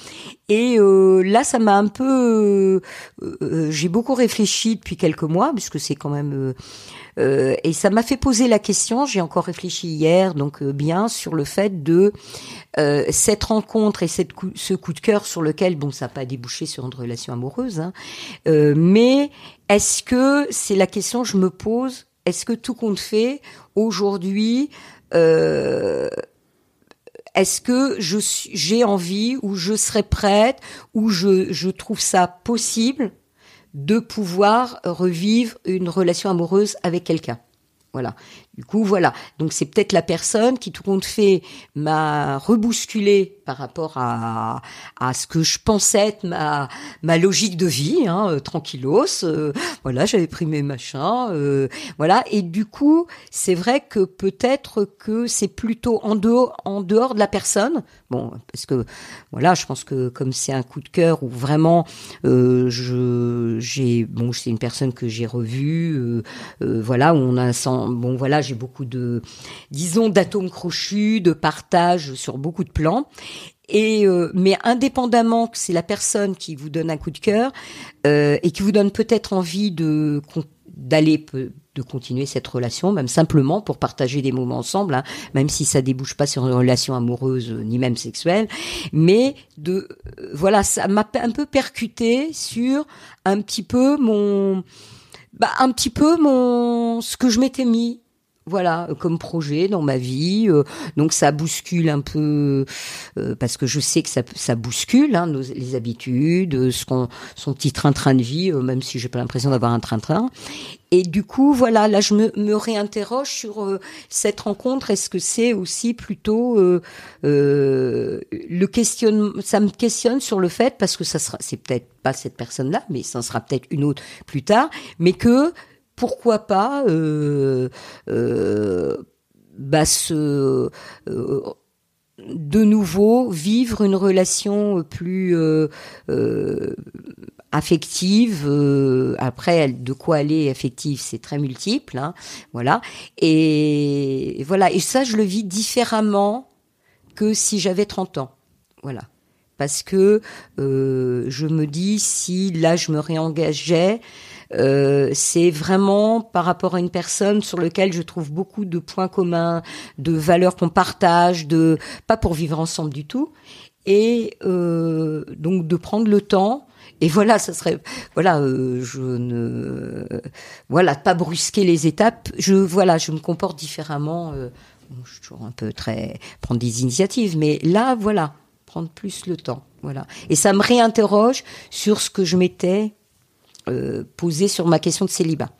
et euh, là ça m'a un peu, euh, euh, j'ai beaucoup réfléchi depuis quelques mois, puisque c'est quand même euh, et ça m'a fait poser la question, j'ai encore réfléchi hier, donc euh, bien, sur le fait de euh, cette rencontre et ce coup de cœur sur lequel, bon, ça n'a pas débouché sur une relation amoureuse, hein, euh, mais est-ce que, c'est la question que je me pose, est-ce que tout compte fait, aujourd'hui, est-ce que je j'ai envie ou je serais prête ou je, je trouve ça possible de pouvoir revivre une relation amoureuse avec quelqu'un. Voilà. Du coup, voilà. Donc c'est peut-être la personne qui, tout compte fait, m'a rebousculé par rapport à, à ce que je pensais être ma, ma logique de vie, hein, euh, tranquillos. euh, voilà, j'avais pris mes machins. euh, voilà. Et du coup, c'est vrai que peut-être que c'est plutôt en dehors, en dehors de la personne. Bon, parce que voilà, je pense que comme c'est un coup de cœur où vraiment je j'ai bon c'est une personne que j'ai revue voilà où on a un sens- bon voilà j'ai beaucoup de disons d'atomes crochus de partage sur beaucoup de plans. Et euh, mais indépendamment que c'est la personne qui vous donne un coup de cœur euh, et qui vous donne peut-être envie de d'aller de continuer cette relation, même simplement pour partager des moments ensemble, hein, même si ça débouche pas sur une relation amoureuse euh, ni même sexuelle, mais de voilà, ça m'a un peu percuté sur un petit peu mon bah, un petit peu mon ce que je m'étais mis voilà comme projet dans ma vie euh, donc ça bouscule un peu euh, parce que je sais que ça ça bouscule hein, nos, les habitudes euh, ce qu'on son petit train-train de vie même si j'ai pas l'impression d'avoir un train-train. Et du coup voilà là je me, me réinterroge sur euh, cette rencontre. Est-ce que c'est aussi plutôt le questionne ça me questionne sur le fait parce que ça sera c'est peut-être pas cette personne là mais ça sera peut-être une autre plus tard mais que pourquoi pas euh, euh, bah, se, euh, de nouveau vivre une relation plus affective. après, de quoi est affective, c'est très multiple. Hein, voilà. Et, voilà. Et ça, je le vis différemment que si j'avais 30 ans. Voilà. Parce que je me dis, si là, je me réengageais, euh, c'est vraiment par rapport à une personne sur lequel je trouve beaucoup de points communs, de valeurs qu'on partage, de pas pour vivre ensemble du tout, et euh, donc de prendre le temps. Et voilà, ça serait voilà, euh, je ne voilà, pas brusquer les étapes. Je voilà, je me comporte différemment. euh, bon, je suis toujours un peu très prendre des initiatives, mais là, voilà, prendre plus le temps. Voilà, et ça me réinterroge sur ce que je m'étais euh, posé sur ma question de célibat.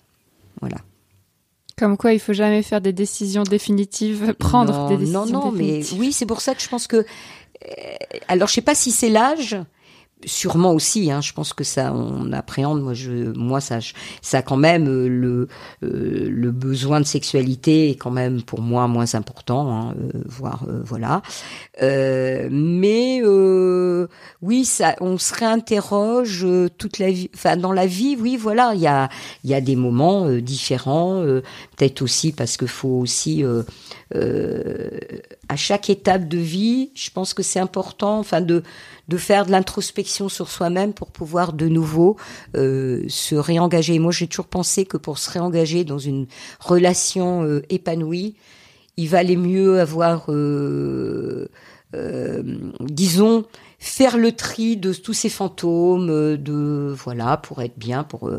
Voilà. Comme quoi, il faut jamais faire des décisions définitives, prendre non, des décisions Non, non, mais définitives. oui, c'est pour ça que je pense que. euh, alors, je sais pas si c'est l'âge. Sûrement aussi, hein, je pense que ça, on appréhende. Moi, je, moi, ça, ça quand même euh, le euh, le besoin de sexualité est quand même pour moi moins important, hein, euh, voire euh, voilà. Euh, mais euh, oui, ça, on se réinterroge toute la vie. Enfin, dans la vie, oui, voilà, il y a il y a des moments différents. Peut-être aussi parce que faut aussi à chaque étape de vie, je pense que c'est important, enfin de de faire de l'introspection sur soi-même pour pouvoir de nouveau euh, se réengager. Moi, j'ai toujours pensé que pour se réengager dans une relation euh, épanouie, il valait mieux avoir, euh, disons, faire le tri de tous ces fantômes, de voilà, pour être bien, pour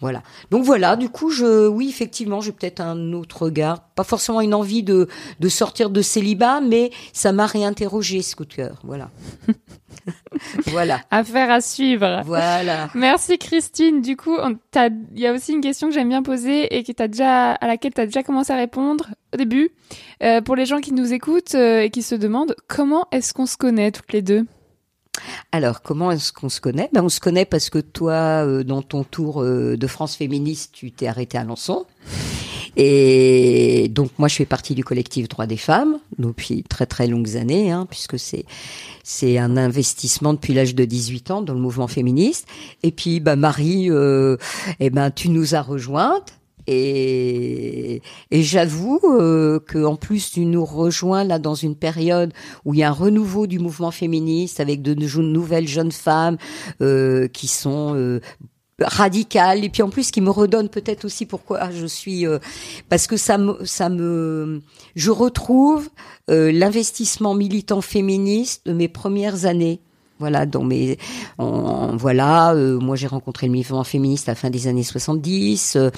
voilà. Donc voilà, du coup, je, oui, effectivement, j'ai peut-être un autre regard, pas forcément une envie de de sortir de célibat, mais ça m'a réinterrogé ce coup de cœur. Voilà, voilà, Affaire à suivre. voilà. Merci Christine. Du coup, il y a aussi une question que j'aime bien poser et que t'as déjà, à laquelle tu as déjà commencé à répondre au début. Euh, pour les gens qui nous écoutent euh, et qui se demandent comment est-ce qu'on se connaît toutes les deux? Alors, comment est-ce qu'on se connaît? Ben, On se connaît parce que toi, euh, dans ton tour euh, de France féministe, tu t'es arrêté à Lançon. Et donc, moi, je fais partie du collectif Droits des femmes depuis très très longues années, hein, puisque c'est c'est un investissement depuis l'âge de 18 ans dans le mouvement féministe. Et puis, bah, Marie, euh, eh ben, tu nous as rejointes. Et, et j'avoue euh, que en plus tu nous rejoins là dans une période où il y a un renouveau du mouvement féministe avec de nou- nouvelles jeunes femmes euh, qui sont euh, radicales. Et puis en plus qui me redonnent peut-être aussi pourquoi je suis euh, parce que ça me ça me je retrouve euh, l'investissement militant féministe de mes premières années voilà dans mes en- voilà euh, moi j'ai rencontré le mouvement féministe à la fin des années 70 euh,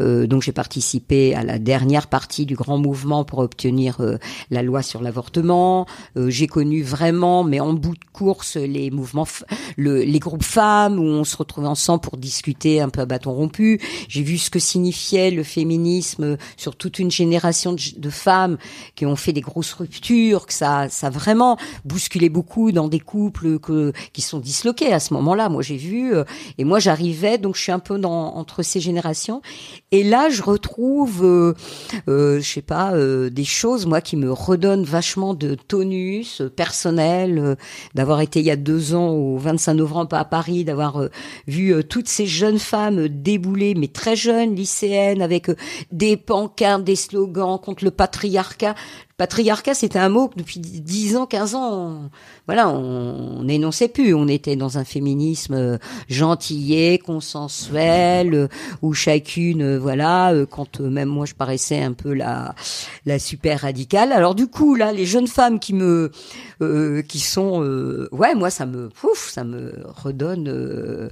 euh, donc j'ai participé à la dernière partie du grand mouvement pour obtenir euh, la loi sur l'avortement euh, j'ai connu vraiment, mais en bout de course, les mouvements, le, les groupes femmes où on se retrouvait ensemble pour discuter un peu à bâton rompu. J'ai vu ce que signifiait le féminisme sur toute une génération de, de femmes qui ont fait des grosses ruptures, que ça, ça a vraiment bousculé beaucoup dans des couples qui sont disloqués à ce moment-là. Moi, j'ai vu, euh, et moi, j'arrivais, donc je suis un peu dans, entre ces générations. Et là, je retrouve, euh, euh, je sais pas, des choses moi qui me redonnent vachement de tonus personnel, d'avoir été il y a deux ans au 25 novembre à Paris, d'avoir vu toutes ces jeunes femmes débouler, mais très jeunes, lycéennes, avec des pancartes, des slogans contre le patriarcat. Patriarcat, c'était un mot que depuis 10 ans, 15 ans, on, voilà, on n'énonçait plus. On était dans un féminisme euh, gentillet, consensuel, euh, où chacune, euh, voilà, quand même moi je paraissais un peu la la super radicale. Alors du coup là, les jeunes femmes qui me euh, qui sont euh, ouais, moi ça me pouf, ça me redonne euh,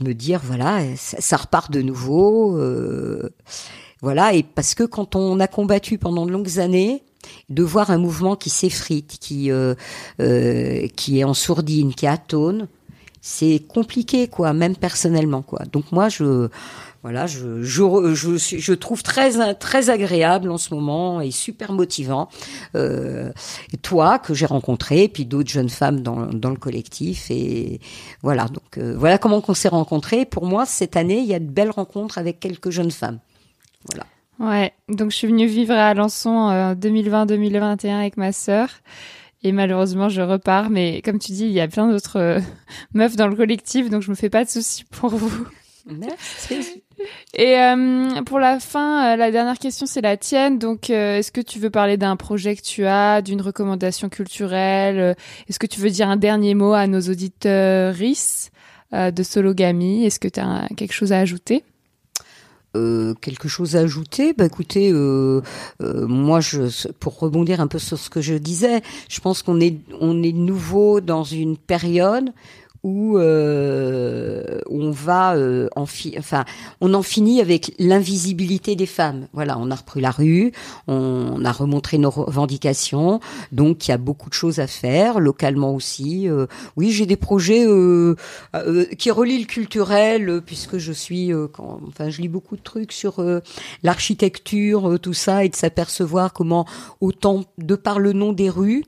me dire voilà, ça, ça repart de nouveau. euh, voilà, et parce que quand on a combattu pendant de longues années, de voir un mouvement qui s'effrite, qui euh, euh, qui est en sourdine, qui atone, c'est compliqué quoi, même personnellement quoi. Donc moi je voilà, je, je, je, je trouve très très agréable en ce moment et super motivant. Euh, toi que j'ai rencontré, et puis d'autres jeunes femmes dans, dans le collectif et voilà. Donc euh, voilà comment on s'est rencontrés. Pour moi, cette année, il y a de belles rencontres avec quelques jeunes femmes. Voilà. Ouais, donc je suis venue vivre à Alençon euh, 2020-2021 avec ma sœur. Et malheureusement, je repars. Mais comme tu dis, il y a plein d'autres euh, meufs dans le collectif, donc je me fais pas de soucis pour vous. Merci. Et euh, pour la fin, euh, la dernière question, c'est la tienne. Donc, est-ce que tu veux parler d'un projet que tu as, d'une recommandation culturelle? Est-ce que tu veux dire un dernier mot à nos auditeurs de Sologamy? Est-ce que tu as quelque chose à ajouter? Euh, quelque chose à ajouter? Bah écoutez, euh, euh, moi, je, pour rebondir un peu sur ce que je disais, je pense qu'on est on est nouveau dans une période où euh, on va euh, en fi- enfin on en finit avec l'invisibilité des femmes. Voilà, on a repris la rue, on a remontré nos revendications, donc il y a beaucoup de choses à faire localement aussi. Euh, oui, j'ai des projets euh, euh, qui relient le culturel puisque je suis enfin je lis beaucoup de trucs sur l'architecture, tout ça et de s'apercevoir comment autant de par le nom des rues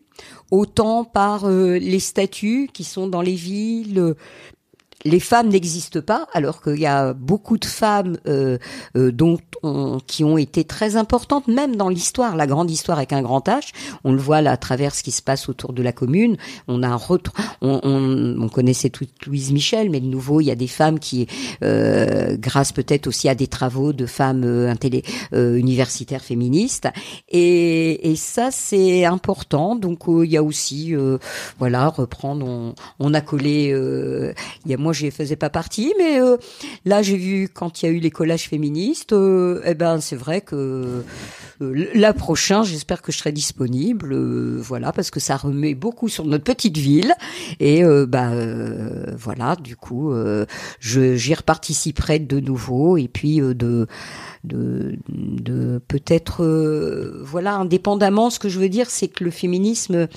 autant par euh, les statues qui sont dans les villes. Les femmes n'existent pas, alors qu'il y a beaucoup de femmes euh, euh, dont on- qui ont été très importantes, même dans l'histoire, la grande histoire avec un grand H. On le voit là à travers ce qui se passe autour de la commune. On a un retr- on, on, on connaissait toute Louise Michel, mais de nouveau il y a des femmes qui, euh, grâce peut-être aussi à des travaux de femmes euh, intellé- euh, universitaires féministes, et, et ça c'est important. Donc euh, il y a aussi, voilà, reprendre. On, a collé. il y a moi, je faisais pas partie, mais euh, là, j'ai vu quand il y a eu les collages féministes. euh, eh ben, c'est vrai que euh, la prochaine, j'espère que je serai disponible. euh, voilà, parce que ça remet beaucoup sur notre petite ville. Et bah voilà, du coup, je j'y reparticiperai de nouveau. Et puis de de, de peut-être voilà indépendamment ce que je veux dire c'est que le féminisme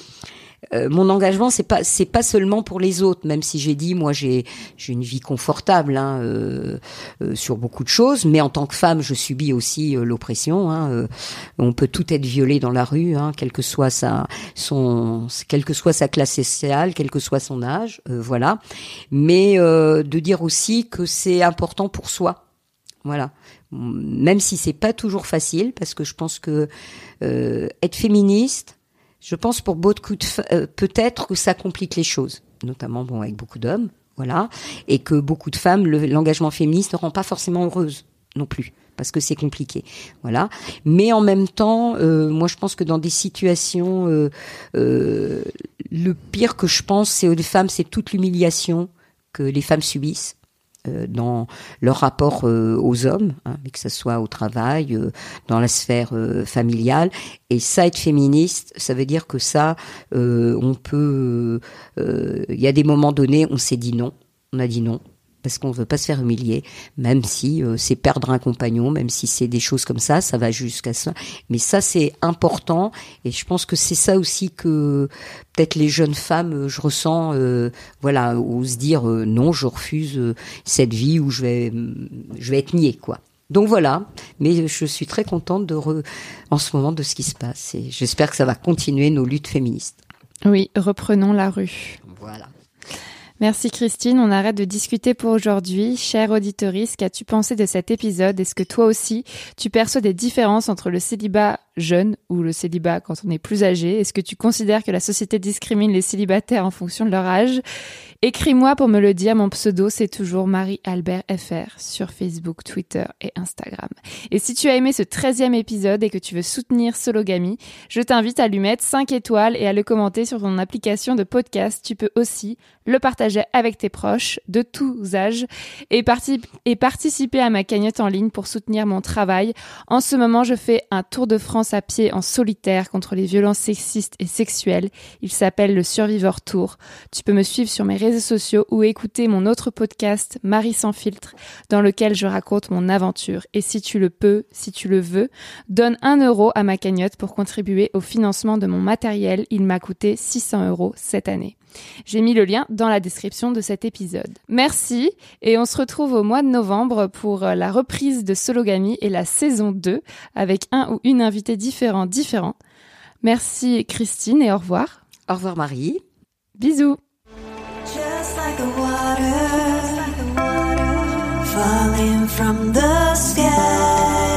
euh, mon engagement c'est pas c'est pas seulement pour les autres même si j'ai dit moi j'ai j'ai une vie confortable hein, euh, euh, sur beaucoup de choses mais en tant que femme je subis aussi euh, l'oppression hein, euh, on peut tout être violé dans la rue hein, quelle que soit sa son quelle que soit sa classe sociale quel que soit son âge voilà. Mais de dire aussi que c'est important pour soi voilà. Même si c'est pas toujours facile parce que je pense que euh, être féministe je pense pour beaucoup de euh, peut-être que ça complique les choses, notamment bon avec beaucoup d'hommes, voilà, et que beaucoup de femmes le- l'engagement féministe ne rend pas forcément heureuse non plus parce que c'est compliqué, voilà. Mais en même temps, euh, moi je pense que dans des situations, euh, le pire que je pense, c'est aux femmes, c'est toute l'humiliation que les femmes subissent dans leur rapport euh, aux hommes, hein, que ce soit au travail, euh, dans la sphère euh, familiale. Et ça, être féministe, ça veut dire que ça, euh, on peut. euh, Il y a des moments donnés, on s'est dit non, on a dit non. Parce qu'on veut pas se faire humilier, même si euh, c'est perdre un compagnon, même si c'est des choses comme ça, ça va jusqu'à ça. Mais ça, c'est important, et je pense que c'est ça aussi que peut-être les jeunes femmes, euh, je ressens, euh, voilà, osent dire euh, non, je refuse cette vie où je vais, je vais être niée, quoi. Donc voilà, mais je suis très contente de re- en ce moment de ce qui se passe et j'espère que ça va continuer nos luttes féministes. Oui, reprenons la rue. Voilà. Merci Christine, on arrête de discuter pour aujourd'hui. Chère auditorice, qu'as-tu pensé de cet épisode? Est-ce que toi aussi, tu perçois des différences entre le célibat jeune ou le célibat quand on est plus âgé Est-ce que tu considères que la société discrimine les célibataires en fonction de leur âge? Écris-moi pour me le dire, mon pseudo c'est toujours Marie-Albert FR sur Facebook, Twitter et Instagram. Et si tu as aimé ce 13e épisode et que tu veux soutenir Sologamy, je t'invite à lui mettre 5 étoiles et à le commenter sur ton application de podcast. Tu peux aussi le partager avec tes proches de tous âges et, parti- et participer à ma cagnotte en ligne pour soutenir mon travail. En ce moment, je fais un tour de France à pied en solitaire contre les violences sexistes et sexuelles. Il s'appelle le Survivor Tour. Tu peux me suivre sur mes réseaux sociaux ou écouter mon autre podcast Marie sans filtre dans lequel je raconte mon aventure. Et si tu le peux, si tu le veux, donne un euro à ma cagnotte pour contribuer au financement de mon matériel. Il m'a coûté 600 euros cette année. J'ai mis le lien dans la description de cet épisode. Merci et on se retrouve au mois de novembre pour euh, la reprise de Sologamy et la saison 2 avec un ou une invitée différent différent. Merci Christine et au revoir. Au revoir Marie. Bisous. Just like the water falling from the sky.